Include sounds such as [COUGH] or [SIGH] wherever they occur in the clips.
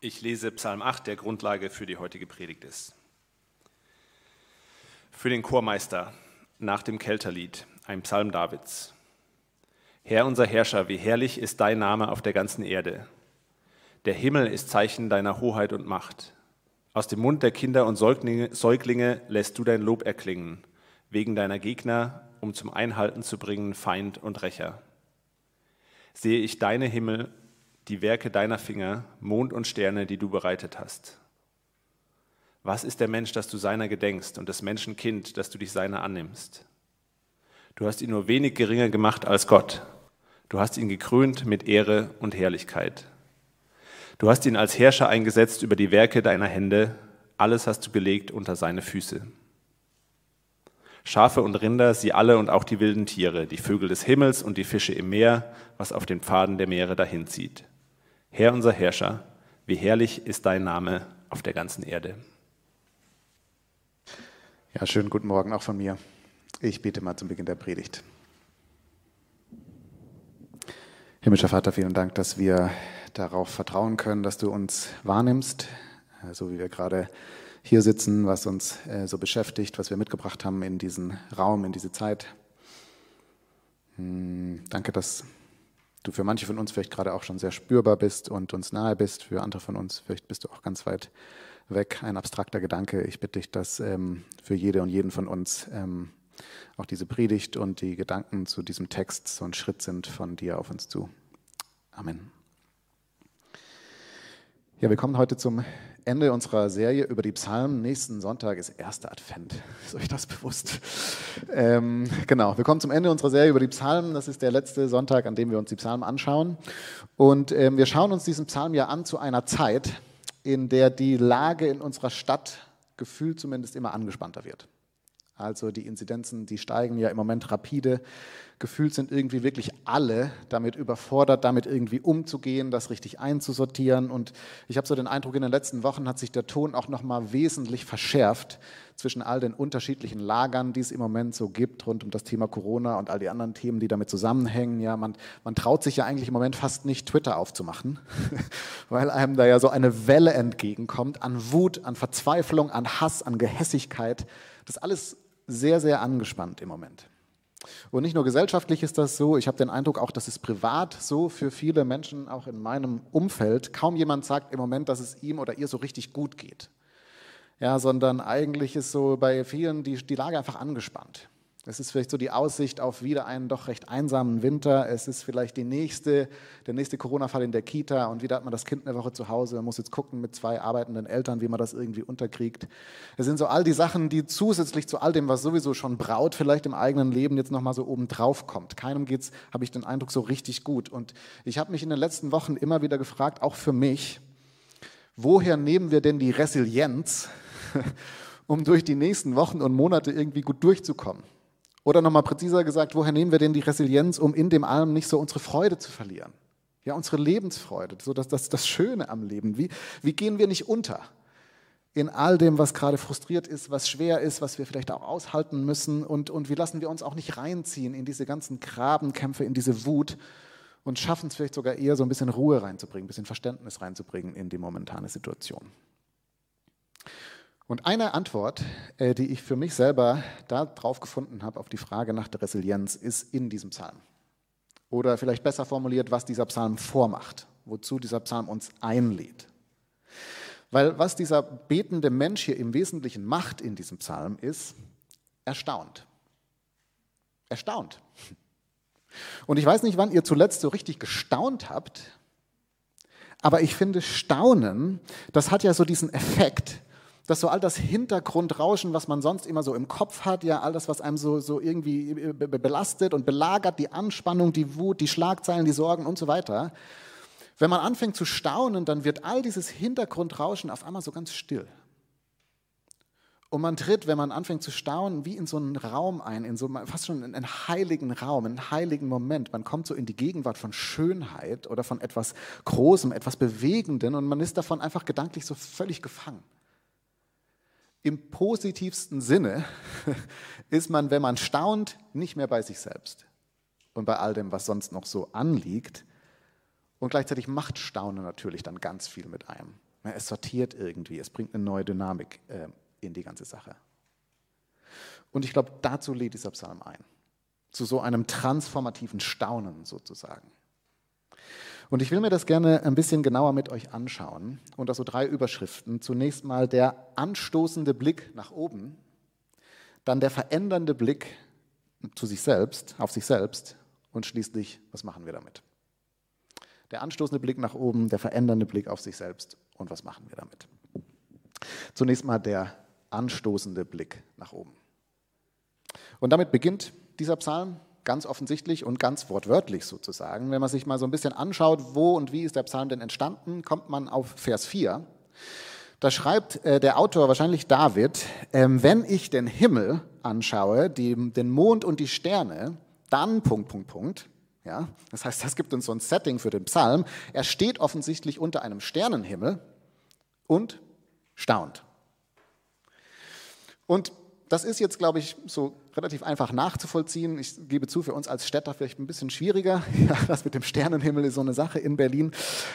Ich lese Psalm 8, der Grundlage für die heutige Predigt ist. Für den Chormeister nach dem Kelterlied, ein Psalm Davids. Herr unser Herrscher, wie herrlich ist dein Name auf der ganzen Erde. Der Himmel ist Zeichen deiner Hoheit und Macht. Aus dem Mund der Kinder und Säuglinge, Säuglinge lässt du dein Lob erklingen, wegen deiner Gegner, um zum Einhalten zu bringen Feind und Rächer. Sehe ich deine Himmel die Werke deiner Finger, Mond und Sterne, die du bereitet hast. Was ist der Mensch, dass du seiner gedenkst und des Menschen Kind, dass du dich seiner annimmst? Du hast ihn nur wenig geringer gemacht als Gott. Du hast ihn gekrönt mit Ehre und Herrlichkeit. Du hast ihn als Herrscher eingesetzt über die Werke deiner Hände. Alles hast du gelegt unter seine Füße. Schafe und Rinder, sie alle und auch die wilden Tiere, die Vögel des Himmels und die Fische im Meer, was auf den Pfaden der Meere dahinzieht. Herr unser Herrscher, wie herrlich ist dein Name auf der ganzen Erde. Ja, schönen guten Morgen auch von mir. Ich bete mal zum Beginn der Predigt. Himmlischer Vater, vielen Dank, dass wir darauf vertrauen können, dass du uns wahrnimmst, äh, so wie wir gerade hier sitzen, was uns äh, so beschäftigt, was wir mitgebracht haben in diesen Raum, in diese Zeit. Hm, danke, dass du für manche von uns vielleicht gerade auch schon sehr spürbar bist und uns nahe bist, für andere von uns vielleicht bist du auch ganz weit weg, ein abstrakter Gedanke. Ich bitte dich, dass ähm, für jede und jeden von uns ähm, auch diese Predigt und die Gedanken zu diesem Text so ein Schritt sind von dir auf uns zu. Amen. Ja, wir kommen heute zum Ende unserer Serie über die Psalmen. Nächsten Sonntag ist erster Advent. [LAUGHS] Ist euch das bewusst? Ähm, genau, wir kommen zum Ende unserer Serie über die Psalmen. Das ist der letzte Sonntag, an dem wir uns die Psalmen anschauen. Und ähm, wir schauen uns diesen Psalm ja an zu einer Zeit, in der die Lage in unserer Stadt gefühlt zumindest immer angespannter wird. Also die Inzidenzen, die steigen ja im Moment rapide. Gefühlt sind irgendwie wirklich alle damit überfordert, damit irgendwie umzugehen, das richtig einzusortieren. Und ich habe so den Eindruck, in den letzten Wochen hat sich der Ton auch noch mal wesentlich verschärft zwischen all den unterschiedlichen Lagern, die es im Moment so gibt rund um das Thema Corona und all die anderen Themen, die damit zusammenhängen. Ja, man, man traut sich ja eigentlich im Moment fast nicht Twitter aufzumachen, [LAUGHS] weil einem da ja so eine Welle entgegenkommt an Wut, an Verzweiflung, an Hass, an Gehässigkeit. Das alles sehr, sehr angespannt im Moment. Und nicht nur gesellschaftlich ist das so, ich habe den Eindruck auch, dass es privat so für viele Menschen, auch in meinem Umfeld, kaum jemand sagt im Moment, dass es ihm oder ihr so richtig gut geht. Ja, sondern eigentlich ist so bei vielen die, die Lage einfach angespannt. Es ist vielleicht so die Aussicht auf wieder einen doch recht einsamen Winter. Es ist vielleicht die nächste, der nächste Corona-Fall in der Kita und wieder hat man das Kind eine Woche zu Hause. Man muss jetzt gucken mit zwei arbeitenden Eltern, wie man das irgendwie unterkriegt. Es sind so all die Sachen, die zusätzlich zu all dem, was sowieso schon braut, vielleicht im eigenen Leben jetzt nochmal so oben drauf kommt. Keinem geht's, habe ich den Eindruck, so richtig gut. Und ich habe mich in den letzten Wochen immer wieder gefragt, auch für mich, woher nehmen wir denn die Resilienz, [LAUGHS] um durch die nächsten Wochen und Monate irgendwie gut durchzukommen? Oder nochmal präziser gesagt, woher nehmen wir denn die Resilienz, um in dem allem nicht so unsere Freude zu verlieren? Ja, unsere Lebensfreude, so das, das, das Schöne am Leben. Wie, wie gehen wir nicht unter in all dem, was gerade frustriert ist, was schwer ist, was wir vielleicht auch aushalten müssen? Und, und wie lassen wir uns auch nicht reinziehen in diese ganzen Grabenkämpfe, in diese Wut und schaffen es vielleicht sogar eher so ein bisschen Ruhe reinzubringen, ein bisschen Verständnis reinzubringen in die momentane Situation? Und eine Antwort, äh, die ich für mich selber darauf gefunden habe, auf die Frage nach der Resilienz, ist in diesem Psalm. Oder vielleicht besser formuliert, was dieser Psalm vormacht, wozu dieser Psalm uns einlädt. Weil was dieser betende Mensch hier im Wesentlichen macht in diesem Psalm ist, erstaunt. Erstaunt. Und ich weiß nicht, wann ihr zuletzt so richtig gestaunt habt, aber ich finde, Staunen, das hat ja so diesen Effekt, dass so all das Hintergrundrauschen, was man sonst immer so im Kopf hat, ja, all das, was einem so, so irgendwie äh, belastet und belagert, die Anspannung, die Wut, die Schlagzeilen, die Sorgen und so weiter. Wenn man anfängt zu staunen, dann wird all dieses Hintergrundrauschen auf einmal so ganz still. Und man tritt, wenn man anfängt zu staunen, wie in so einen Raum ein, in so fast schon einen heiligen Raum, einen heiligen Moment. Man kommt so in die Gegenwart von Schönheit oder von etwas Großem, etwas Bewegenden und man ist davon einfach gedanklich so völlig gefangen. Im positivsten Sinne [LAUGHS] ist man, wenn man staunt, nicht mehr bei sich selbst und bei all dem, was sonst noch so anliegt. Und gleichzeitig macht Staunen natürlich dann ganz viel mit einem. Es sortiert irgendwie, es bringt eine neue Dynamik äh, in die ganze Sache. Und ich glaube, dazu lädt dieser Psalm ein. Zu so einem transformativen Staunen sozusagen. Und ich will mir das gerne ein bisschen genauer mit euch anschauen. Und so drei Überschriften. Zunächst mal der anstoßende Blick nach oben, dann der verändernde Blick zu sich selbst, auf sich selbst und schließlich, was machen wir damit? Der anstoßende Blick nach oben, der verändernde Blick auf sich selbst und was machen wir damit? Zunächst mal der anstoßende Blick nach oben. Und damit beginnt dieser Psalm ganz offensichtlich und ganz wortwörtlich sozusagen. Wenn man sich mal so ein bisschen anschaut, wo und wie ist der Psalm denn entstanden, kommt man auf Vers 4. Da schreibt äh, der Autor, wahrscheinlich David, ähm, wenn ich den Himmel anschaue, den Mond und die Sterne, dann Punkt, Punkt, Punkt. Ja, das heißt, das gibt uns so ein Setting für den Psalm. Er steht offensichtlich unter einem Sternenhimmel und staunt. Und das ist jetzt, glaube ich, so relativ einfach nachzuvollziehen. Ich gebe zu, für uns als Städter vielleicht ein bisschen schwieriger. [LAUGHS] Ja, das mit dem Sternenhimmel ist so eine Sache in Berlin.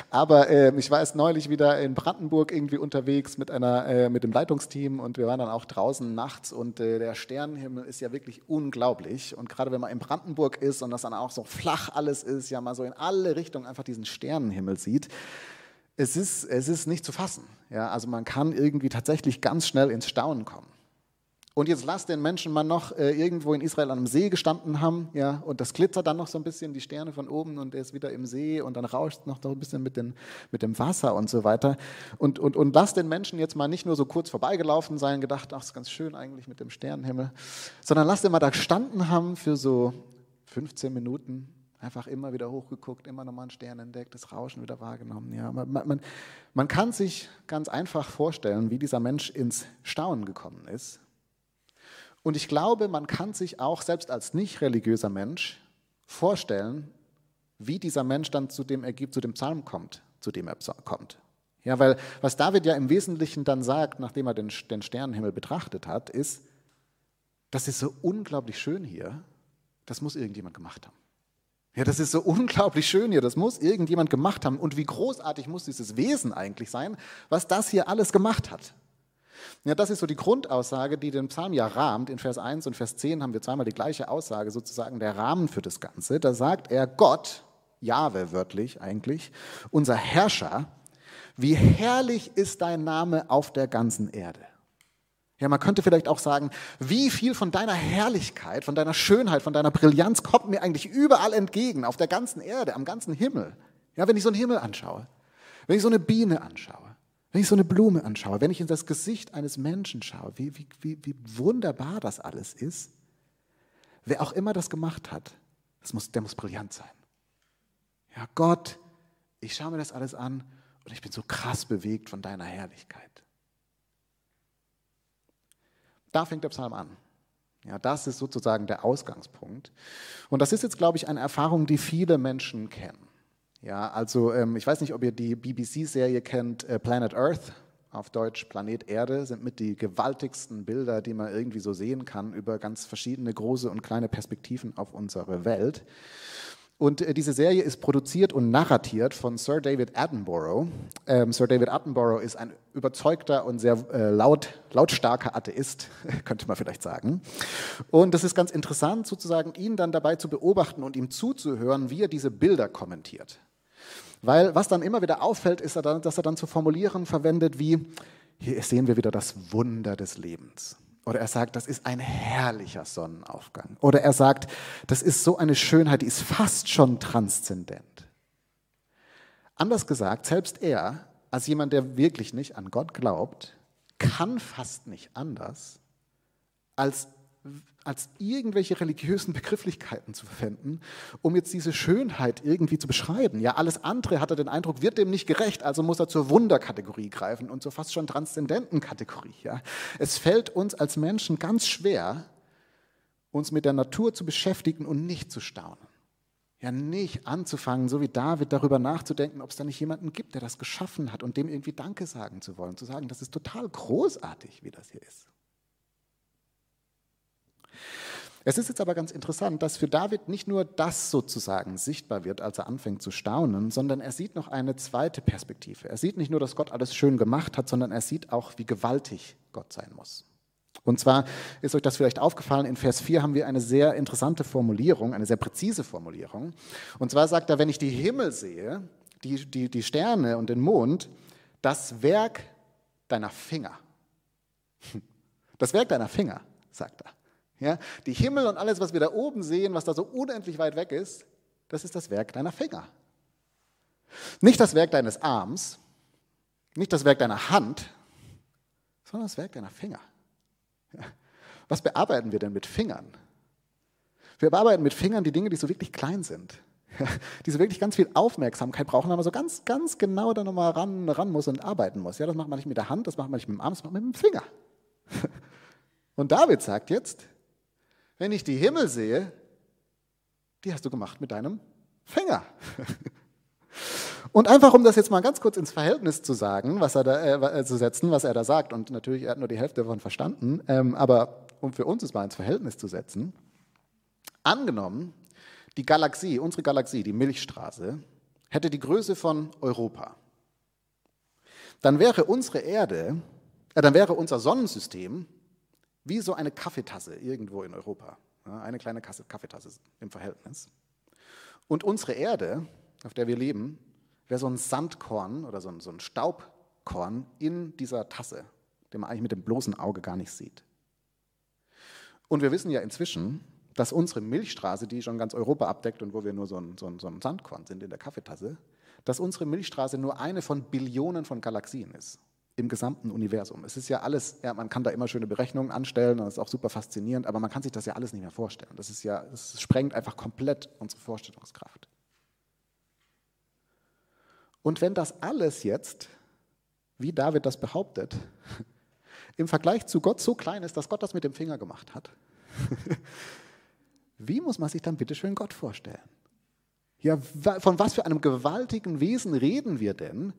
Aber äh, ich war erst neulich wieder in Brandenburg irgendwie unterwegs mit, einer, äh, mit dem Leitungsteam und wir waren dann auch draußen nachts und äh, der Sternenhimmel ist ja wirklich unglaublich. Und gerade wenn man in Brandenburg ist und das dann auch so flach alles ist, ja mal so in alle Richtungen einfach diesen Sternenhimmel sieht, es ist, es ist nicht zu fassen. Ja, also man kann irgendwie tatsächlich ganz schnell ins Staunen kommen. Und jetzt lass den Menschen mal noch äh, irgendwo in Israel an einem See gestanden haben, ja, und das glitzert dann noch so ein bisschen, die Sterne von oben und er ist wieder im See und dann rauscht noch ein bisschen mit, den, mit dem Wasser und so weiter. Und, und, und lass den Menschen jetzt mal nicht nur so kurz vorbeigelaufen sein, gedacht, ach, ist ganz schön eigentlich mit dem Sternenhimmel, sondern lass den mal da gestanden haben für so 15 Minuten, einfach immer wieder hochgeguckt, immer nochmal einen Stern entdeckt, das Rauschen wieder wahrgenommen. Ja, man, man, man kann sich ganz einfach vorstellen, wie dieser Mensch ins Staunen gekommen ist und ich glaube, man kann sich auch selbst als nicht religiöser Mensch vorstellen, wie dieser Mensch dann zu dem Ergebnis, zu dem Psalm kommt, zu dem er kommt. Ja, weil was David ja im Wesentlichen dann sagt, nachdem er den, den Sternenhimmel betrachtet hat, ist, das ist so unglaublich schön hier, das muss irgendjemand gemacht haben. Ja, das ist so unglaublich schön hier, das muss irgendjemand gemacht haben. Und wie großartig muss dieses Wesen eigentlich sein, was das hier alles gemacht hat. Ja, das ist so die Grundaussage, die den Psalm ja rahmt. In Vers 1 und Vers 10 haben wir zweimal die gleiche Aussage, sozusagen der Rahmen für das Ganze. Da sagt er, Gott, Jahwe wörtlich eigentlich, unser Herrscher, wie herrlich ist dein Name auf der ganzen Erde. Ja, man könnte vielleicht auch sagen, wie viel von deiner Herrlichkeit, von deiner Schönheit, von deiner Brillanz kommt mir eigentlich überall entgegen, auf der ganzen Erde, am ganzen Himmel. Ja, wenn ich so einen Himmel anschaue, wenn ich so eine Biene anschaue, wenn ich so eine Blume anschaue, wenn ich in das Gesicht eines Menschen schaue, wie, wie, wie, wie wunderbar das alles ist, wer auch immer das gemacht hat, das muss, der muss brillant sein. Ja, Gott, ich schaue mir das alles an und ich bin so krass bewegt von deiner Herrlichkeit. Da fängt der Psalm an. Ja, das ist sozusagen der Ausgangspunkt. Und das ist jetzt, glaube ich, eine Erfahrung, die viele Menschen kennen. Ja, also ähm, ich weiß nicht, ob ihr die BBC-Serie kennt, äh, Planet Earth, auf Deutsch Planet Erde, sind mit die gewaltigsten Bilder, die man irgendwie so sehen kann, über ganz verschiedene große und kleine Perspektiven auf unsere Welt. Und äh, diese Serie ist produziert und narratiert von Sir David Attenborough. Ähm, Sir David Attenborough ist ein überzeugter und sehr äh, laut, lautstarker Atheist, [LAUGHS] könnte man vielleicht sagen. Und es ist ganz interessant, sozusagen ihn dann dabei zu beobachten und ihm zuzuhören, wie er diese Bilder kommentiert. Weil was dann immer wieder auffällt, ist, dass er dann zu formulieren verwendet wie, hier sehen wir wieder das Wunder des Lebens. Oder er sagt, das ist ein herrlicher Sonnenaufgang. Oder er sagt, das ist so eine Schönheit, die ist fast schon transzendent. Anders gesagt, selbst er, als jemand, der wirklich nicht an Gott glaubt, kann fast nicht anders, als als irgendwelche religiösen Begrifflichkeiten zu verwenden, um jetzt diese Schönheit irgendwie zu beschreiben. Ja, alles andere hat er den Eindruck, wird dem nicht gerecht, also muss er zur Wunderkategorie greifen und zur fast schon transzendenten Kategorie. Ja. Es fällt uns als Menschen ganz schwer, uns mit der Natur zu beschäftigen und nicht zu staunen. Ja, nicht anzufangen, so wie David, darüber nachzudenken, ob es da nicht jemanden gibt, der das geschaffen hat und dem irgendwie Danke sagen zu wollen, zu sagen, das ist total großartig, wie das hier ist. Es ist jetzt aber ganz interessant, dass für David nicht nur das sozusagen sichtbar wird, als er anfängt zu staunen, sondern er sieht noch eine zweite Perspektive. Er sieht nicht nur, dass Gott alles schön gemacht hat, sondern er sieht auch, wie gewaltig Gott sein muss. Und zwar ist euch das vielleicht aufgefallen, in Vers 4 haben wir eine sehr interessante Formulierung, eine sehr präzise Formulierung. Und zwar sagt er, wenn ich die Himmel sehe, die, die, die Sterne und den Mond, das Werk deiner Finger. [LAUGHS] Das Werk deiner Finger, sagt er. Ja, die Himmel und alles, was wir da oben sehen, was da so unendlich weit weg ist, das ist das Werk deiner Finger. Nicht das Werk deines Arms, nicht das Werk deiner Hand, sondern das Werk deiner Finger. Was bearbeiten wir denn mit Fingern? Wir bearbeiten mit Fingern die Dinge, die so wirklich klein sind, die so wirklich ganz viel Aufmerksamkeit brauchen, man so ganz, ganz genau da nochmal ran, ran muss und arbeiten muss. Ja, das macht man nicht mit der Hand, das macht man nicht mit dem Arm, das macht man mit dem Finger. [LAUGHS] Und David sagt jetzt, wenn ich die Himmel sehe, die hast du gemacht mit deinem Finger. [LAUGHS] Und einfach, um das jetzt mal ganz kurz ins Verhältnis zu sagen, was er da, äh, zu setzen, was er da sagt, und natürlich, er hat nur die Hälfte davon verstanden, ähm, aber um für uns es mal ins Verhältnis zu setzen, angenommen, die Galaxie, unsere Galaxie, die Milchstraße, hätte die Größe von Europa, dann wäre unsere Erde, äh, dann wäre unser Sonnensystem wie so eine Kaffeetasse irgendwo in Europa. Eine kleine Kaffeetasse im Verhältnis. Und unsere Erde, auf der wir leben, wäre so ein Sandkorn oder so ein, so ein Staubkorn in dieser Tasse, den man eigentlich mit dem bloßen Auge gar nicht sieht. Und wir wissen ja inzwischen, dass unsere Milchstraße, die schon ganz Europa abdeckt und wo wir nur so ein, so ein, so ein Sandkorn sind in der Kaffeetasse, dass unsere Milchstraße nur eine von Billionen von Galaxien ist im gesamten Universum. Es ist ja alles, ja, man kann da immer schöne Berechnungen anstellen das ist auch super faszinierend, aber man kann sich das ja alles nicht mehr vorstellen. Das ist ja, es sprengt einfach komplett unsere Vorstellungskraft. Und wenn das alles jetzt, wie David das behauptet, [LAUGHS] im Vergleich zu Gott so klein ist, dass Gott das mit dem Finger gemacht hat, [LAUGHS] wie muss man sich dann bitte schön Gott vorstellen? Ja, von was für einem gewaltigen Wesen reden wir denn,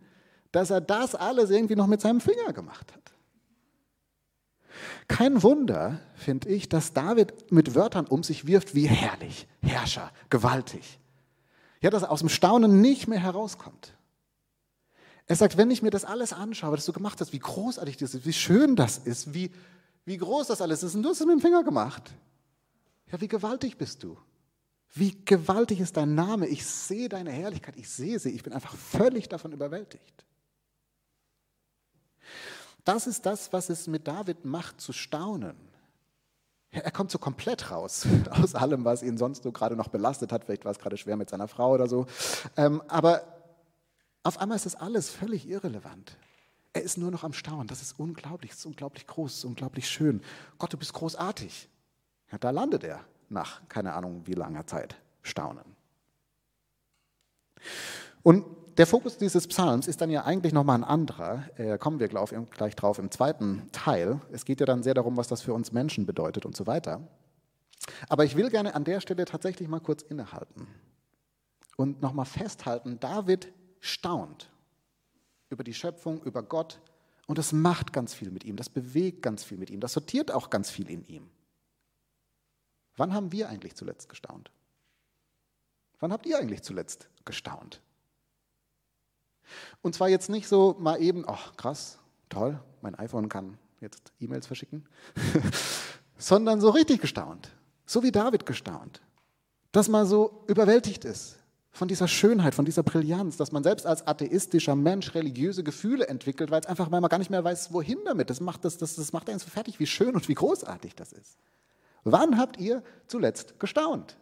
dass er das alles irgendwie noch mit seinem Finger gemacht hat. Kein Wunder, finde ich, dass David mit Wörtern um sich wirft wie herrlich, Herrscher, gewaltig. Ja, dass er aus dem Staunen nicht mehr herauskommt. Er sagt, wenn ich mir das alles anschaue, was du gemacht hast, wie großartig das ist, wie schön das ist, wie, wie groß das alles ist, und du hast es mit dem Finger gemacht. Ja, wie gewaltig bist du? Wie gewaltig ist dein Name? Ich sehe deine Herrlichkeit, ich sehe sie, ich bin einfach völlig davon überwältigt. Das ist das, was es mit David macht, zu staunen. Er kommt so komplett raus [LAUGHS] aus allem, was ihn sonst so gerade noch belastet hat. Vielleicht war es gerade schwer mit seiner Frau oder so. Ähm, aber auf einmal ist das alles völlig irrelevant. Er ist nur noch am Staunen. Das ist unglaublich, das ist unglaublich groß, das ist unglaublich schön. Gott, du bist großartig. Ja, da landet er nach keine Ahnung wie langer Zeit. Staunen. Und der Fokus dieses Psalms ist dann ja eigentlich nochmal ein anderer. Äh, kommen wir gleich, gleich drauf im zweiten Teil. Es geht ja dann sehr darum, was das für uns Menschen bedeutet und so weiter. Aber ich will gerne an der Stelle tatsächlich mal kurz innehalten und nochmal festhalten, David staunt über die Schöpfung, über Gott und das macht ganz viel mit ihm, das bewegt ganz viel mit ihm, das sortiert auch ganz viel in ihm. Wann haben wir eigentlich zuletzt gestaunt? Wann habt ihr eigentlich zuletzt gestaunt? Und zwar jetzt nicht so mal eben, ach krass, toll, mein iPhone kann jetzt E-Mails verschicken, [LAUGHS] sondern so richtig gestaunt, so wie David gestaunt, dass man so überwältigt ist von dieser Schönheit, von dieser Brillanz, dass man selbst als atheistischer Mensch religiöse Gefühle entwickelt, weil es einfach, man gar nicht mehr weiß, wohin damit. Das macht, das, das, das macht einen so fertig, wie schön und wie großartig das ist. Wann habt ihr zuletzt gestaunt?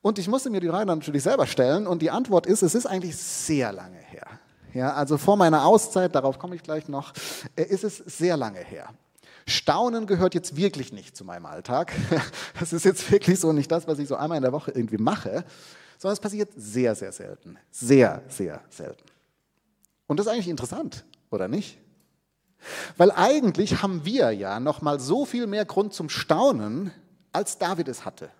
Und ich musste mir die Frage natürlich selber stellen und die Antwort ist, es ist eigentlich sehr lange her. Ja, also vor meiner Auszeit, darauf komme ich gleich noch, äh, ist es sehr lange her. Staunen gehört jetzt wirklich nicht zu meinem Alltag. [LAUGHS] Das ist jetzt wirklich so nicht das, was ich so einmal in der Woche irgendwie mache, sondern es passiert sehr, sehr selten. Sehr, sehr selten. Und das ist eigentlich interessant, oder nicht? Weil eigentlich haben wir ja noch mal so viel mehr Grund zum Staunen, als David es hatte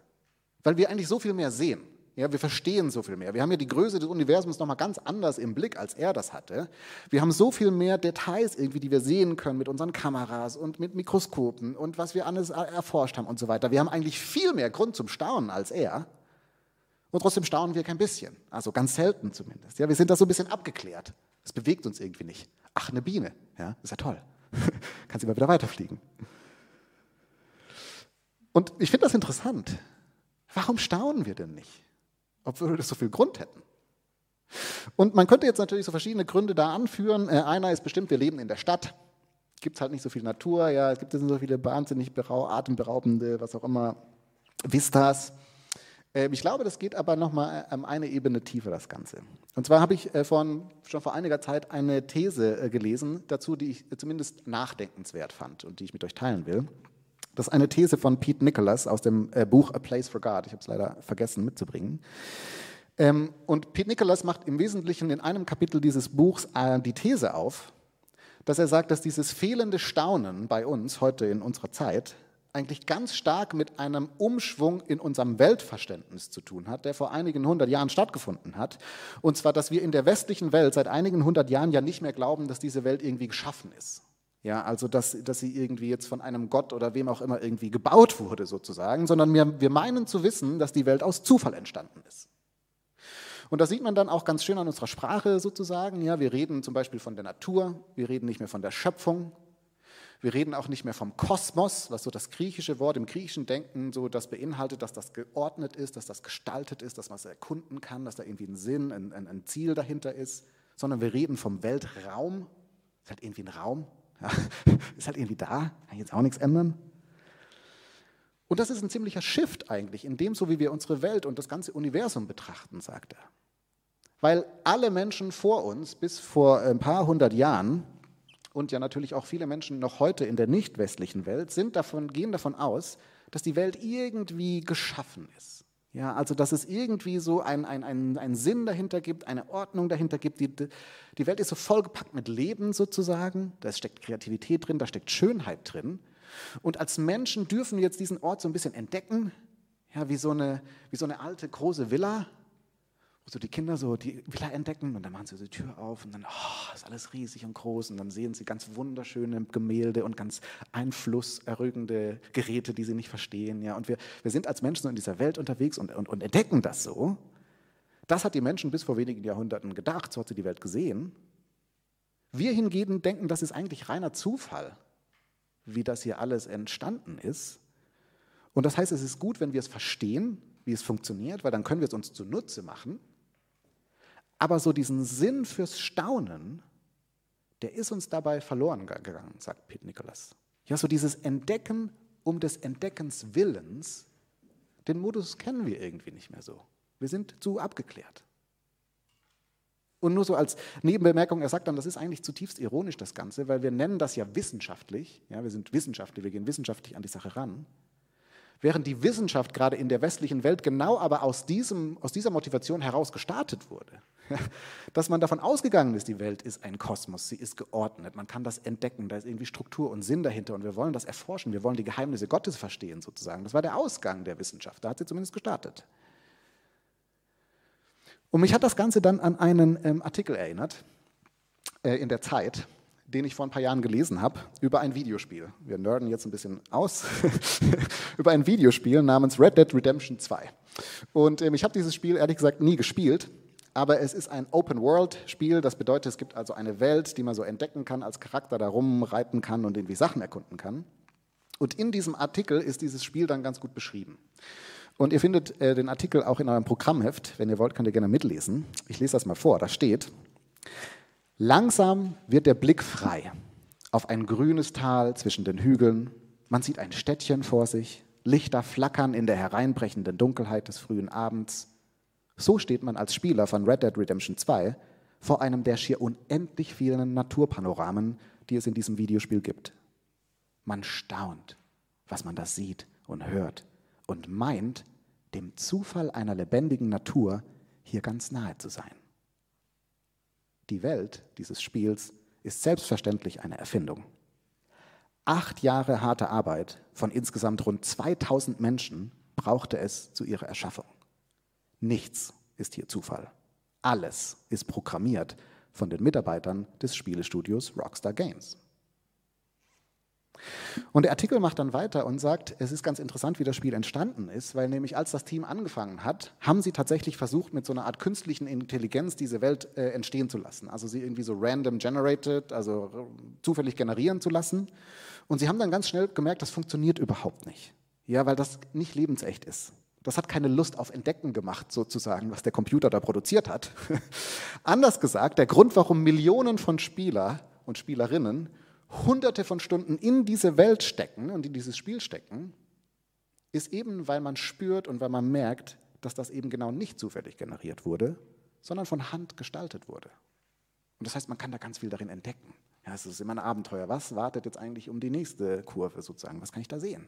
weil wir eigentlich so viel mehr sehen. Ja, wir verstehen so viel mehr. Wir haben ja die Größe des Universums nochmal ganz anders im Blick, als er das hatte. Wir haben so viel mehr Details irgendwie, die wir sehen können mit unseren Kameras und mit Mikroskopen und was wir alles erforscht haben und so weiter. Wir haben eigentlich viel mehr Grund zum Staunen als er. Und trotzdem staunen wir kein bisschen. Also ganz selten zumindest. Ja, wir sind da so ein bisschen abgeklärt. Das bewegt uns irgendwie nicht. Ach, eine Biene. Ja, ist ja toll. Kann sie mal wieder weiterfliegen. Und ich finde das interessant. Warum staunen wir denn nicht? obwohl wir so viel Grund hätten. Und man könnte jetzt natürlich so verschiedene Gründe da anführen. Äh, einer ist bestimmt, wir leben in der Stadt. Gibt es halt nicht so viel Natur, ja, es gibt so viele wahnsinnig atemberaubende, was auch immer, Vistas. Ähm, ich glaube, das geht aber nochmal ähm, eine Ebene tiefer, das Ganze. Und zwar habe ich äh, von, schon vor einiger Zeit eine These äh, gelesen dazu, die ich zumindest nachdenkenswert fand und die ich mit euch teilen will. Das ist eine These von Pete Nicholas aus dem äh, Buch A Place for God. Ich habe es leider vergessen mitzubringen. Ähm, und Pete Nicholas macht im Wesentlichen in einem Kapitel dieses Buchs äh, die These auf, dass er sagt, dass dieses fehlende Staunen bei uns heute in unserer Zeit eigentlich ganz stark mit einem Umschwung in unserem Weltverständnis zu tun hat, der vor einigen hundert Jahren stattgefunden hat. Und zwar, dass wir in der westlichen Welt seit einigen hundert Jahren ja nicht mehr glauben, dass diese Welt irgendwie geschaffen ist. Ja, also dass, dass sie irgendwie jetzt von einem Gott oder wem auch immer irgendwie gebaut wurde sozusagen, sondern wir, wir meinen zu wissen, dass die Welt aus Zufall entstanden ist. Und das sieht man dann auch ganz schön an unserer Sprache sozusagen. Ja, wir reden zum Beispiel von der Natur, wir reden nicht mehr von der Schöpfung, wir reden auch nicht mehr vom Kosmos, was so das griechische Wort im griechischen Denken so das beinhaltet, dass das geordnet ist, dass das gestaltet ist, dass man es erkunden kann, dass da irgendwie ein Sinn, ein, ein, ein Ziel dahinter ist, sondern wir reden vom Weltraum. Es ist halt irgendwie ein Raum, ja, [LAUGHS] ist halt irgendwie da, kann jetzt auch nichts ändern. Und das ist ein ziemlicher Shift eigentlich, in dem, so wie wir unsere Welt und das ganze Universum betrachten, sagt er. Weil alle Menschen vor uns bis vor ein paar hundert Jahren und ja natürlich auch viele Menschen noch heute in der nicht westlichen Welt sind davon, gehen davon aus, dass die Welt irgendwie geschaffen ist. Ja, also dass es irgendwie so einen ein, ein Sinn dahinter gibt, eine Ordnung dahinter gibt. Die, die Welt ist so vollgepackt mit Leben sozusagen. Da steckt Kreativität drin, da steckt Schönheit drin. Und als Menschen dürfen wir jetzt diesen Ort so ein bisschen entdecken, ja, wie, so eine, wie so eine alte große Villa, so die Kinder so die Villa entdecken und dann machen sie die Tür auf und dann oh, ist alles riesig und groß und dann sehen sie ganz wunderschöne Gemälde und ganz einflusserregende Geräte, die sie nicht verstehen. Ja. Und wir, wir sind als Menschen so in dieser Welt unterwegs und, und, und entdecken das so. Das hat die Menschen bis vor wenigen Jahrhunderten gedacht, so hat sie die Welt gesehen. Wir hingegen denken, das ist eigentlich reiner Zufall, wie das hier alles entstanden ist. Und das heißt, es ist gut, wenn wir es verstehen, wie es funktioniert, weil dann können wir es uns zunutze machen. Aber so diesen Sinn fürs Staunen, der ist uns dabei verloren gegangen, sagt Pete Nicholas. Ja, so dieses Entdecken um des Entdeckens Willens, den Modus kennen wir irgendwie nicht mehr so. Wir sind zu abgeklärt. Und nur so als Nebenbemerkung, er sagt dann, das ist eigentlich zutiefst ironisch, das Ganze, weil wir nennen das ja wissenschaftlich. Ja, wir sind Wissenschaftler, wir gehen wissenschaftlich an die Sache ran. Während die Wissenschaft gerade in der westlichen Welt genau aber aus, diesem, aus dieser Motivation heraus gestartet wurde. [LAUGHS] Dass man davon ausgegangen ist, die Welt ist ein Kosmos, sie ist geordnet, man kann das entdecken, da ist irgendwie Struktur und Sinn dahinter und wir wollen das erforschen, wir wollen die Geheimnisse Gottes verstehen sozusagen. Das war der Ausgang der Wissenschaft, da hat sie zumindest gestartet. Und mich hat das Ganze dann an einen ähm, Artikel erinnert äh, in der Zeit, den ich vor ein paar Jahren gelesen habe, über ein Videospiel. Wir nerden jetzt ein bisschen aus. [LAUGHS] über ein Videospiel namens Red Dead Redemption 2. Und ähm, ich habe dieses Spiel ehrlich gesagt nie gespielt, aber es ist ein Open-World-Spiel. Das bedeutet, es gibt also eine Welt, die man so entdecken kann, als Charakter da rumreiten kann und irgendwie Sachen erkunden kann. Und in diesem Artikel ist dieses Spiel dann ganz gut beschrieben. Und ihr findet äh, den Artikel auch in eurem Programmheft. Wenn ihr wollt, könnt ihr gerne mitlesen. Ich lese das mal vor. Da steht, Langsam wird der Blick frei auf ein grünes Tal zwischen den Hügeln. Man sieht ein Städtchen vor sich, Lichter flackern in der hereinbrechenden Dunkelheit des frühen Abends. So steht man als Spieler von Red Dead Redemption 2 vor einem der schier unendlich vielen Naturpanoramen, die es in diesem Videospiel gibt. Man staunt, was man da sieht und hört und meint, dem Zufall einer lebendigen Natur hier ganz nahe zu sein. Die Welt dieses Spiels ist selbstverständlich eine Erfindung. Acht Jahre harte Arbeit von insgesamt rund 2000 Menschen brauchte es zu ihrer Erschaffung. Nichts ist hier Zufall. Alles ist programmiert von den Mitarbeitern des Spielestudios Rockstar Games. Und der Artikel macht dann weiter und sagt, es ist ganz interessant, wie das Spiel entstanden ist, weil nämlich als das Team angefangen hat, haben sie tatsächlich versucht, mit so einer Art künstlichen Intelligenz diese Welt äh, entstehen zu lassen. Also sie irgendwie so random generated, also zufällig generieren zu lassen. Und sie haben dann ganz schnell gemerkt, das funktioniert überhaupt nicht. Ja, weil das nicht lebensecht ist. Das hat keine Lust auf Entdecken gemacht, sozusagen, was der Computer da produziert hat. [LAUGHS] Anders gesagt, der Grund, warum Millionen von Spieler und Spielerinnen hunderte von Stunden in diese Welt stecken und in dieses Spiel stecken, ist eben, weil man spürt und weil man merkt, dass das eben genau nicht zufällig generiert wurde, sondern von Hand gestaltet wurde. Und das heißt, man kann da ganz viel darin entdecken. Ja, es ist immer ein Abenteuer. Was wartet jetzt eigentlich um die nächste Kurve sozusagen? Was kann ich da sehen?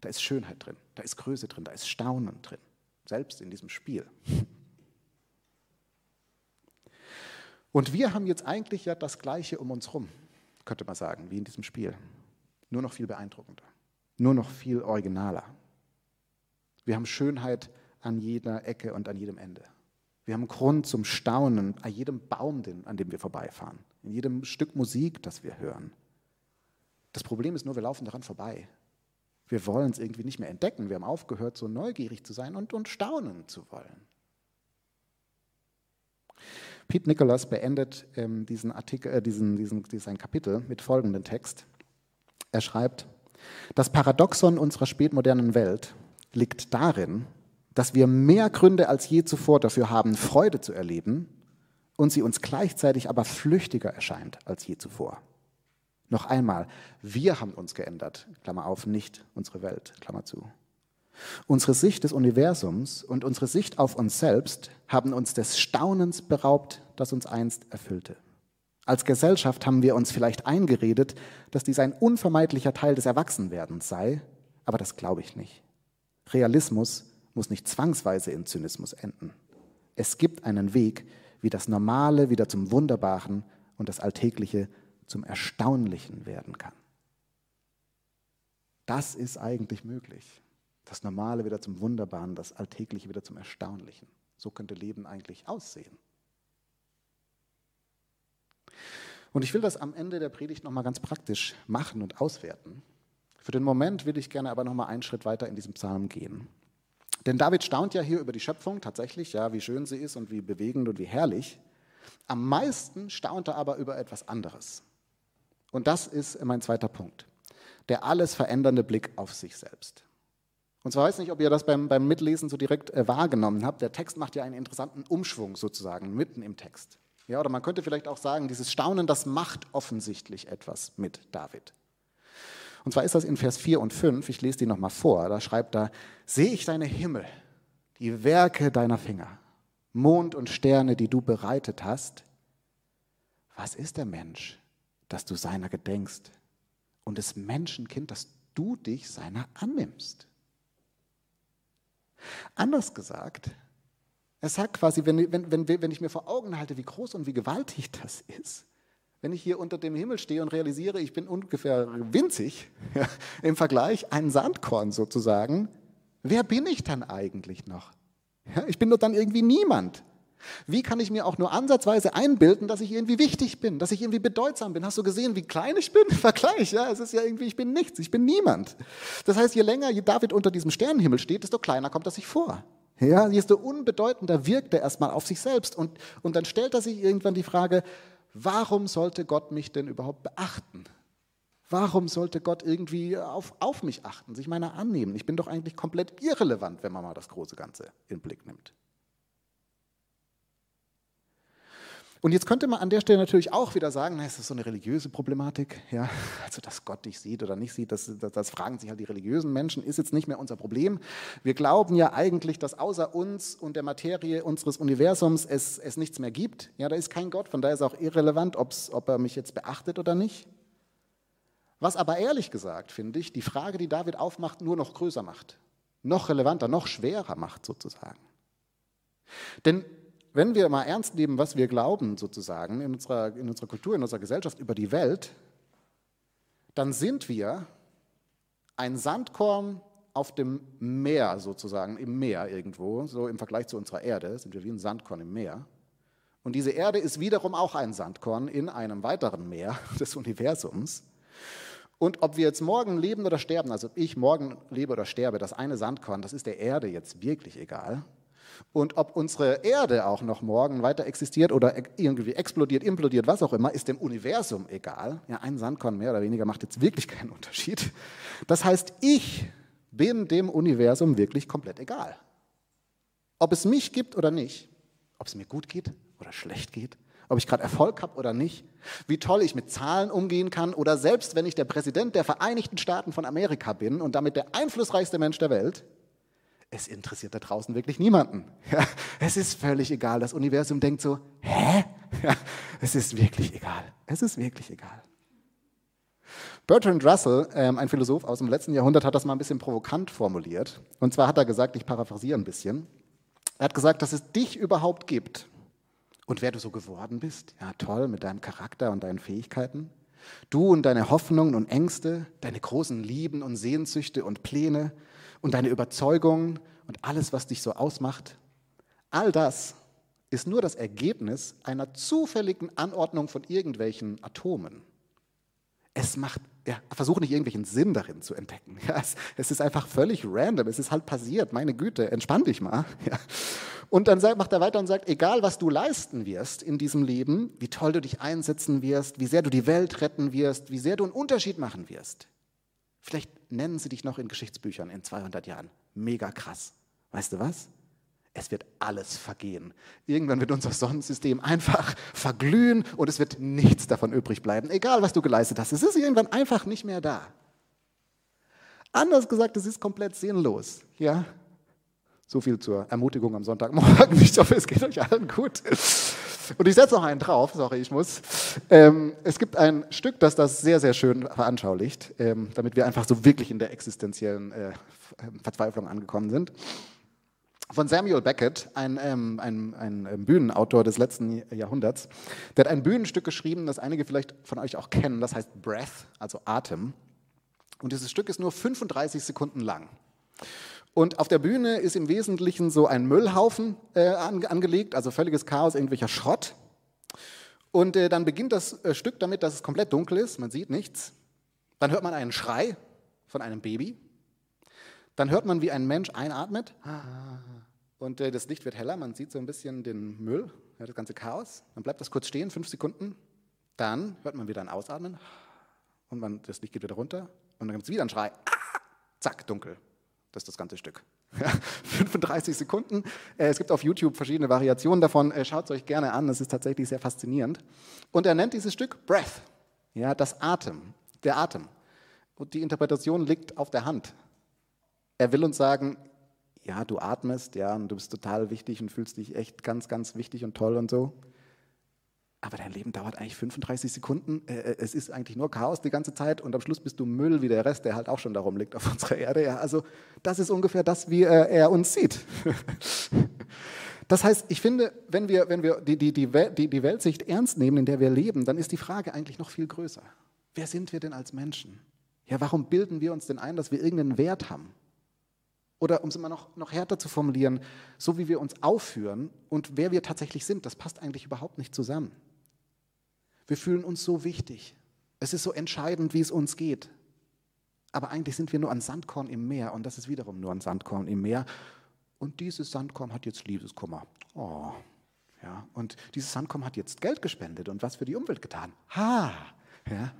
Da ist Schönheit drin, da ist Größe drin, da ist Staunen drin, selbst in diesem Spiel. Und wir haben jetzt eigentlich ja das Gleiche um uns herum könnte man sagen, wie in diesem Spiel. Nur noch viel beeindruckender, nur noch viel originaler. Wir haben Schönheit an jeder Ecke und an jedem Ende. Wir haben Grund zum Staunen an jedem Baum, an dem wir vorbeifahren, in jedem Stück Musik, das wir hören. Das Problem ist nur, wir laufen daran vorbei. Wir wollen es irgendwie nicht mehr entdecken. Wir haben aufgehört, so neugierig zu sein und, und staunen zu wollen. Pete Nicholas beendet ähm, diesen Artikel, äh, diesen, diesen, diesen Kapitel mit folgendem Text. Er schreibt, das Paradoxon unserer spätmodernen Welt liegt darin, dass wir mehr Gründe als je zuvor dafür haben, Freude zu erleben und sie uns gleichzeitig aber flüchtiger erscheint als je zuvor. Noch einmal, wir haben uns geändert, Klammer auf, nicht unsere Welt, Klammer zu. Unsere Sicht des Universums und unsere Sicht auf uns selbst haben uns des Staunens beraubt, das uns einst erfüllte. Als Gesellschaft haben wir uns vielleicht eingeredet, dass dies ein unvermeidlicher Teil des Erwachsenwerdens sei, aber das glaube ich nicht. Realismus muss nicht zwangsweise in Zynismus enden. Es gibt einen Weg, wie das Normale wieder zum Wunderbaren und das Alltägliche zum Erstaunlichen werden kann. Das ist eigentlich möglich. Das Normale wieder zum Wunderbaren, das Alltägliche wieder zum Erstaunlichen. So könnte Leben eigentlich aussehen. Und ich will das am Ende der Predigt nochmal ganz praktisch machen und auswerten. Für den Moment will ich gerne aber nochmal einen Schritt weiter in diesem Psalm gehen. Denn David staunt ja hier über die Schöpfung tatsächlich, ja, wie schön sie ist und wie bewegend und wie herrlich. Am meisten staunt er aber über etwas anderes. Und das ist mein zweiter Punkt. Der alles verändernde Blick auf sich selbst. Und zwar weiß nicht, ob ihr das beim, beim Mitlesen so direkt äh, wahrgenommen habt. Der Text macht ja einen interessanten Umschwung sozusagen mitten im Text. Ja, oder man könnte vielleicht auch sagen, dieses Staunen, das macht offensichtlich etwas mit David. Und zwar ist das in Vers 4 und 5, ich lese die nochmal vor, da schreibt er, sehe ich deine Himmel, die Werke deiner Finger, Mond und Sterne, die du bereitet hast. Was ist der Mensch, dass du seiner gedenkst und des Menschenkind, dass du dich seiner annimmst? Anders gesagt, er sagt quasi, wenn, wenn, wenn, wenn ich mir vor Augen halte, wie groß und wie gewaltig das ist, wenn ich hier unter dem Himmel stehe und realisiere, ich bin ungefähr winzig [LAUGHS] ja, im Vergleich, ein Sandkorn sozusagen, wer bin ich dann eigentlich noch? Ja, ich bin doch dann irgendwie niemand. Wie kann ich mir auch nur ansatzweise einbilden, dass ich irgendwie wichtig bin, dass ich irgendwie bedeutsam bin? Hast du gesehen, wie klein ich bin? [LAUGHS] Vergleich, ja, es ist ja irgendwie, ich bin nichts, ich bin niemand. Das heißt, je länger David unter diesem Sternenhimmel steht, desto kleiner kommt er sich vor. Ja, desto unbedeutender wirkt er erstmal auf sich selbst. Und, und dann stellt er sich irgendwann die Frage, warum sollte Gott mich denn überhaupt beachten? Warum sollte Gott irgendwie auf, auf mich achten, sich meiner annehmen? Ich bin doch eigentlich komplett irrelevant, wenn man mal das große Ganze in den Blick nimmt. Und jetzt könnte man an der Stelle natürlich auch wieder sagen, na, ist das so eine religiöse Problematik? Ja, also dass Gott dich sieht oder nicht sieht, das, das, das, fragen sich halt die religiösen Menschen, ist jetzt nicht mehr unser Problem. Wir glauben ja eigentlich, dass außer uns und der Materie unseres Universums es, es nichts mehr gibt. Ja, da ist kein Gott, von daher ist auch irrelevant, ob er mich jetzt beachtet oder nicht. Was aber ehrlich gesagt, finde ich, die Frage, die David aufmacht, nur noch größer macht, noch relevanter, noch schwerer macht sozusagen. Denn wenn wir mal ernst nehmen, was wir glauben, sozusagen, in unserer, in unserer Kultur, in unserer Gesellschaft über die Welt, dann sind wir ein Sandkorn auf dem Meer sozusagen, im Meer irgendwo, so im Vergleich zu unserer Erde, sind wir wie ein Sandkorn im Meer. Und diese Erde ist wiederum auch ein Sandkorn in einem weiteren Meer [LAUGHS] des Universums. Und ob wir jetzt morgen leben oder sterben, also ob ich morgen lebe oder sterbe, das eine Sandkorn, das ist der Erde jetzt wirklich egal. Und ob unsere Erde auch noch morgen weiter existiert oder irgendwie explodiert, implodiert, was auch immer, ist dem Universum egal. Ja, ein Sandkorn mehr oder weniger macht jetzt wirklich keinen [LAUGHS] Unterschied. Das heißt, ich bin dem Universum wirklich komplett egal. Ob es mich gibt oder nicht, ob es mir gut geht oder schlecht geht, ob ich gerade Erfolg habe oder nicht, wie toll ich mit Zahlen umgehen kann oder selbst wenn ich der Präsident der Vereinigten Staaten von Amerika bin und damit der einflussreichste Mensch der Welt, es interessiert da draußen wirklich niemanden. Ja, es ist völlig egal. Das Universum denkt so, hä? Ja, es ist wirklich egal. Es ist wirklich egal. Bertrand Russell, ähm, ein Philosoph aus dem letzten Jahrhundert, hat das mal ein bisschen provokant formuliert. Und zwar hat er gesagt, ich paraphrasiere ein bisschen, er hat gesagt, dass es dich überhaupt gibt und wer du so geworden bist. Ja, toll, mit deinem Charakter und deinen Fähigkeiten. Du und deine Hoffnungen und Ängste, deine großen Lieben und Sehnsüchte und Pläne, und deine Überzeugungen und alles, was dich so ausmacht, all das ist nur das Ergebnis einer zufälligen Anordnung von irgendwelchen Atomen. Es macht, ja, versuch nicht irgendwelchen Sinn darin zu entdecken. [LAUGHS] Ja, es, es, ist einfach völlig random. Es ist halt passiert. Meine Güte, entspann dich mal. [LAUGHS] Ja. Und dann sagt, macht er weiter und sagt, egal was du leisten wirst in diesem Leben, wie toll du dich einsetzen wirst, wie sehr du die Welt retten wirst, wie sehr du einen Unterschied machen wirst. Vielleicht nennen sie dich noch in Geschichtsbüchern in 200 Jahren. Mega krass. Weißt du was? Es wird alles vergehen. Irgendwann wird unser Sonnensystem einfach verglühen und es wird nichts davon übrig bleiben. Egal, was du geleistet hast, es ist irgendwann einfach nicht mehr da. Anders gesagt, es ist komplett sinnlos. Ja? So viel zur Ermutigung am Sonntagmorgen. Ich hoffe, es geht euch allen gut. [LAUGHS] Und ich setze noch einen drauf, sorry, ich muss. Ähm, es gibt ein Stück, das das sehr, sehr schön veranschaulicht, ähm, damit wir einfach so wirklich in der existenziellen äh, Verzweiflung angekommen sind. Von Samuel Beckett, ein, ähm, ein, ein, ein Bühnenautor des letzten Jahrhunderts. Der hat ein Bühnenstück geschrieben, das einige vielleicht von euch auch kennen, das heißt Breath, also Atem. Und dieses Stück ist nur 35 Sekunden lang. Und auf der Bühne ist im Wesentlichen so ein Müllhaufen äh, angelegt, also völliges Chaos, irgendwelcher Schrott. Und äh, dann beginnt das äh, Stück damit, dass es komplett dunkel ist, man sieht nichts. Dann hört man einen Schrei von einem Baby. Dann hört man, wie ein Mensch einatmet. Und äh, das Licht wird heller, man sieht so ein bisschen den Müll, ja, das ganze Chaos. Dann bleibt das kurz stehen, fünf Sekunden. Dann hört man wieder ein Ausatmen. Und man, das Licht geht wieder runter. Und dann gibt es wieder einen Schrei. Zack, dunkel. Das ist das ganze Stück. [LAUGHS] 35 Sekunden. Äh, es gibt auf YouTube verschiedene Variationen davon. Äh, Schaut es euch gerne an, das ist tatsächlich sehr faszinierend. Und er nennt dieses Stück Breath, ja, das Atem, der Atem. Und die Interpretation liegt auf der Hand. Er will uns sagen, ja, du atmest, ja, und du bist total wichtig und fühlst dich echt ganz, ganz wichtig und toll und so. Aber dein Leben dauert eigentlich 35 Sekunden. Äh, äh, es ist eigentlich nur Chaos die ganze Zeit und am Schluss bist du Müll wie der Rest, der halt auch schon darum liegt auf [LAUGHS] unserer Erde. Ja, also das ist ungefähr das, wie äh, er uns sieht. [LAUGHS] Das heißt, ich finde, wenn wir, wenn wir die, die, die, die, die Weltsicht ernst nehmen, in der wir leben, dann ist die Frage eigentlich noch viel größer. Wer sind wir denn als Menschen? Ja, warum bilden wir uns denn ein, dass wir irgendeinen Wert haben? Oder um es immer noch, noch härter zu formulieren, so wie wir uns aufführen und wer wir tatsächlich sind, das passt eigentlich überhaupt nicht zusammen. Wir fühlen uns so wichtig. Es ist so entscheidend, wie es uns geht. Aber eigentlich sind wir nur ein Sandkorn im Meer und das ist wiederum nur ein Sandkorn im Meer. Und dieses Sandkorn hat jetzt Liebeskummer. Oh, ja. Und dieses Sandkorn hat jetzt Geld gespendet und was für die Umwelt getan. Ha, ja.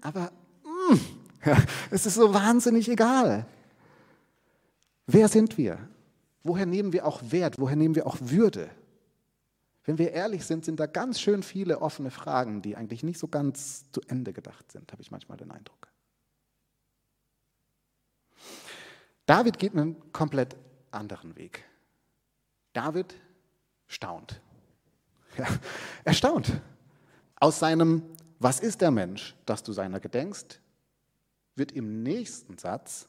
Aber mh, mm, ja, es ist so wahnsinnig egal. Wer sind wir? Woher nehmen wir auch Wert? Woher nehmen wir auch Würde? Wenn wir ehrlich sind, sind da ganz schön viele offene Fragen, die eigentlich nicht so ganz zu Ende gedacht sind, habe ich manchmal den Eindruck. David geht einen komplett anderen Weg. David staunt. Ja, er staunt. Aus seinem Was ist der Mensch, dass du seiner gedenkst, wird im nächsten Satz,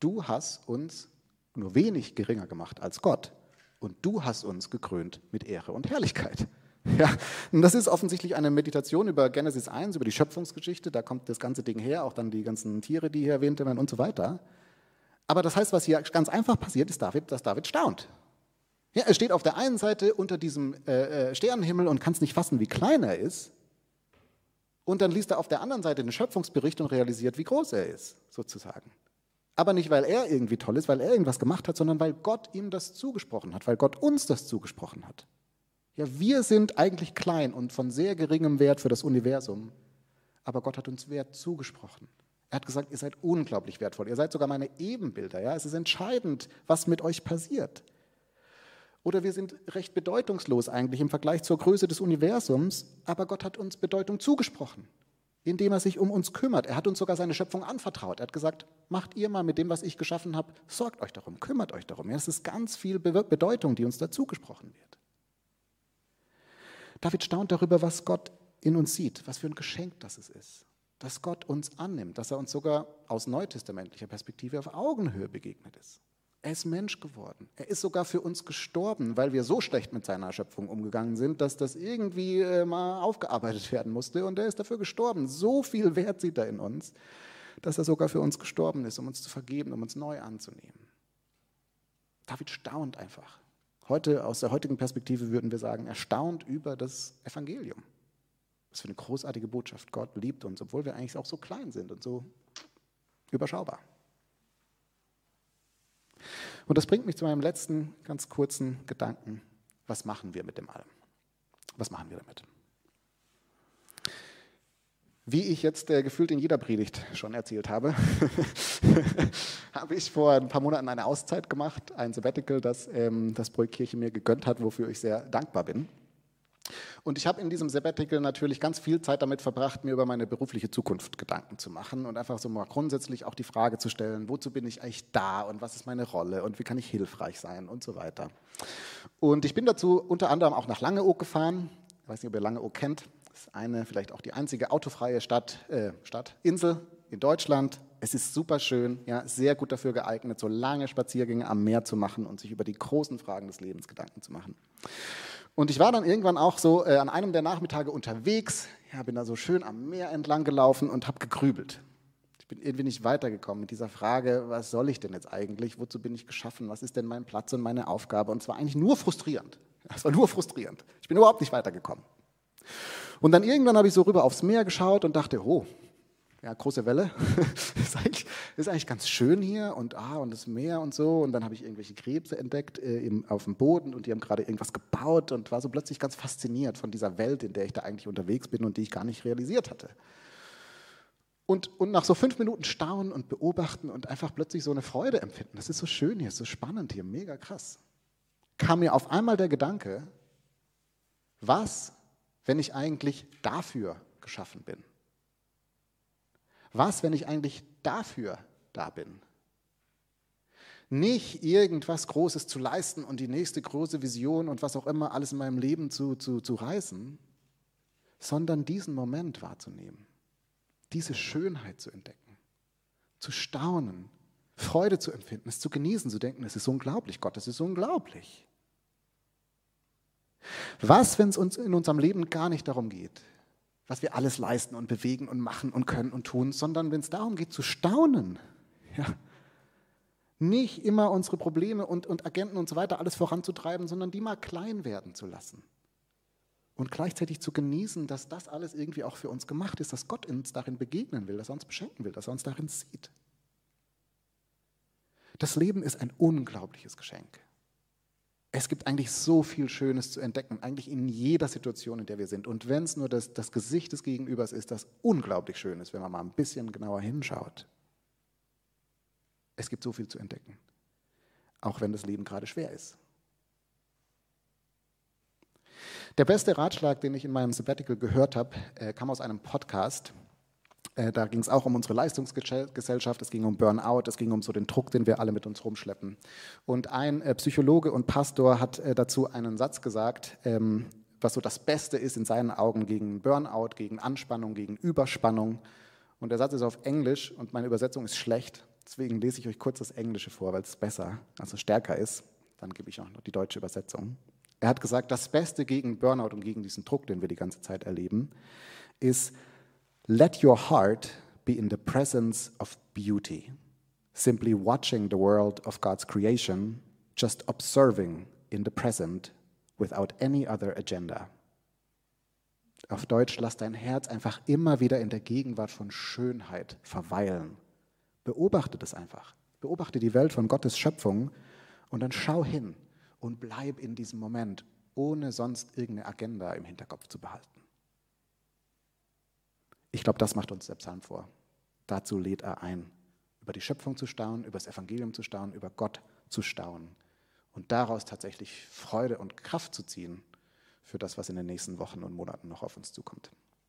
du hast uns nur wenig geringer gemacht als Gott und du hast uns gekrönt mit Ehre und Herrlichkeit. [LAUGHS] Ja, und das ist offensichtlich eine Meditation über Genesis 1, über die Schöpfungsgeschichte, da kommt das ganze Ding her, auch dann die ganzen Tiere, die hier erwähnt werden und so weiter. Aber das heißt, was hier ganz einfach passiert, ist, David, dass David staunt. Ja, er steht auf der einen Seite unter diesem äh, äh Sternenhimmel und kann es nicht fassen, wie klein er ist. Und dann liest er auf der anderen Seite den Schöpfungsbericht und realisiert, wie groß er ist, sozusagen. Aber nicht, weil er irgendwie toll ist, weil er irgendwas gemacht hat, sondern weil Gott ihm das zugesprochen hat, weil Gott uns das zugesprochen hat. Ja, wir sind eigentlich klein und von sehr geringem Wert für das Universum, aber Gott hat uns Wert zugesprochen. Er hat gesagt, ihr seid unglaublich wertvoll, ihr seid sogar meine Ebenbilder. Ja? Es ist entscheidend, was mit euch passiert. Oder wir sind recht bedeutungslos eigentlich im Vergleich zur Größe des Universums, aber Gott hat uns Bedeutung zugesprochen indem er sich um uns kümmert. Er hat uns sogar seine Schöpfung anvertraut. Er hat gesagt, macht ihr mal mit dem, was ich geschaffen habe, sorgt euch darum, kümmert euch darum. Ja, das ist ganz viel Bedeutung, die uns dazu gesprochen wird. David staunt darüber, was Gott in uns sieht, was für ein Geschenk das ist, dass Gott uns annimmt, dass er uns sogar aus neutestamentlicher Perspektive auf Augenhöhe begegnet ist. Er ist Mensch geworden. Er ist sogar für uns gestorben, weil wir so schlecht mit seiner Schöpfung umgegangen sind, dass das irgendwie äh, mal aufgearbeitet werden musste. Und er ist dafür gestorben. So viel Wert sieht er in uns, dass er sogar für uns gestorben ist, um uns zu vergeben, um uns neu anzunehmen. David staunt einfach. Heute, aus der heutigen Perspektive würden wir sagen, er staunt über das Evangelium. Was für eine großartige Botschaft. Gott liebt uns, obwohl wir eigentlich auch so klein sind und so überschaubar. Und das bringt mich zu meinem letzten ganz kurzen Gedanken. Was machen wir mit dem allem? Was machen wir damit? Wie ich jetzt äh, gefühlt in jeder Predigt schon erzählt habe, [LAUGHS] habe ich vor ein paar Monaten eine Auszeit gemacht, ein Sabbatical, das ähm, das Projekt Kirche mir gegönnt hat, wofür ich sehr dankbar bin. Und ich habe in diesem Sabbatical natürlich ganz viel Zeit damit verbracht, mir über meine berufliche Zukunft Gedanken zu machen und einfach so mal grundsätzlich auch die Frage zu stellen, wozu bin ich eigentlich da und was ist meine Rolle und wie kann ich hilfreich sein und so weiter. Und ich bin dazu unter anderem auch nach Langeoog gefahren. Ich weiß nicht, ob ihr Langeoog kennt. Das ist eine, vielleicht auch die einzige autofreie Stadt, äh, Stadt Insel in Deutschland. Es ist super schön, ja, sehr gut dafür geeignet, so lange Spaziergänge am Meer zu machen und sich über die großen Fragen des Lebens Gedanken zu machen. Und ich war dann irgendwann auch so äh, an einem der Nachmittage unterwegs, ja, bin da so schön am Meer entlang gelaufen und habe gegrübelt. Ich bin irgendwie nicht weitergekommen mit dieser Frage, was soll ich denn jetzt eigentlich? Wozu bin ich geschaffen? Was ist denn mein Platz und meine Aufgabe? Und es war eigentlich nur frustrierend. [LAUGHS] Es war nur frustrierend. Ich bin überhaupt nicht weitergekommen. Und dann irgendwann habe ich so rüber aufs Meer geschaut und dachte, oh, ja, große Welle. [LAUGHS] ist, eigentlich, ist eigentlich ganz schön hier und, ah, und das Meer und so. Und dann habe ich irgendwelche Krebse entdeckt äh, im, auf dem Boden und die haben gerade irgendwas gebaut und war so plötzlich ganz fasziniert von dieser Welt, in der ich da eigentlich unterwegs bin und die ich gar nicht realisiert hatte. Und, und nach so fünf Minuten Staunen und Beobachten und einfach plötzlich so eine Freude empfinden, das ist so schön hier, ist so spannend hier, mega krass, kam mir auf einmal der Gedanke, was, wenn ich eigentlich dafür geschaffen bin? Was, wenn ich eigentlich dafür da bin? Nicht irgendwas Großes zu leisten und die nächste große Vision und was auch immer alles in meinem Leben zu, zu, zu reißen, sondern diesen Moment wahrzunehmen, diese Schönheit zu entdecken, zu staunen, Freude zu empfinden, es zu genießen, zu denken, es ist unglaublich, Gott, es ist unglaublich. Was, wenn es uns in unserem Leben gar nicht darum geht, was wir alles leisten und bewegen und machen und können und tun, sondern wenn es darum geht zu staunen, ja, nicht immer unsere Probleme und, und Agenten und so weiter alles voranzutreiben, sondern die mal klein werden zu lassen. Und gleichzeitig zu genießen, dass das alles irgendwie auch für uns gemacht ist, dass Gott uns darin begegnen will, dass er uns beschenken will, dass er uns darin sieht. Das Leben ist ein unglaubliches Geschenk. Es gibt eigentlich so viel Schönes zu entdecken, eigentlich in jeder Situation, in der wir sind. Und wenn es nur das, das Gesicht des Gegenübers ist, das unglaublich schön ist, wenn man mal ein bisschen genauer hinschaut. Es gibt so viel zu entdecken, auch wenn das Leben gerade schwer ist. Der beste Ratschlag, den ich in meinem Sabbatical gehört habe, äh, kam aus einem Podcast da ging es auch um unsere Leistungsgesellschaft, es ging um Burnout, es ging um so den Druck, den wir alle mit uns rumschleppen. Und ein äh, Psychologe und Pastor hat äh, dazu einen Satz gesagt, ähm, was so das Beste ist in seinen Augen gegen Burnout, gegen Anspannung, gegen Überspannung. Und der Satz ist auf Englisch und meine Übersetzung ist schlecht. Deswegen lese ich euch kurz das Englische vor, weil es besser, also stärker ist. Dann gebe ich auch noch die deutsche Übersetzung. Er hat gesagt, das Beste gegen Burnout und gegen diesen Druck, den wir die ganze Zeit erleben, ist Let your heart be in the presence of beauty. simply watching the world of God's creation, just observing in the present without any other agenda. Auf Deutsch, lass dein Herz einfach immer wieder in der Gegenwart von Schönheit verweilen. Beobachte das einfach. Beobachte die Welt von Gottes Schöpfung und dann schau hin und bleib in diesem Moment, ohne sonst irgendeine Agenda im Hinterkopf zu behalten. Ich glaube, das macht uns der Psalm vor. Dazu lädt er ein, über die Schöpfung zu staunen, über das Evangelium zu staunen, über Gott zu staunen und daraus tatsächlich Freude und Kraft zu ziehen für das, was in den nächsten Wochen und Monaten noch auf uns zukommt.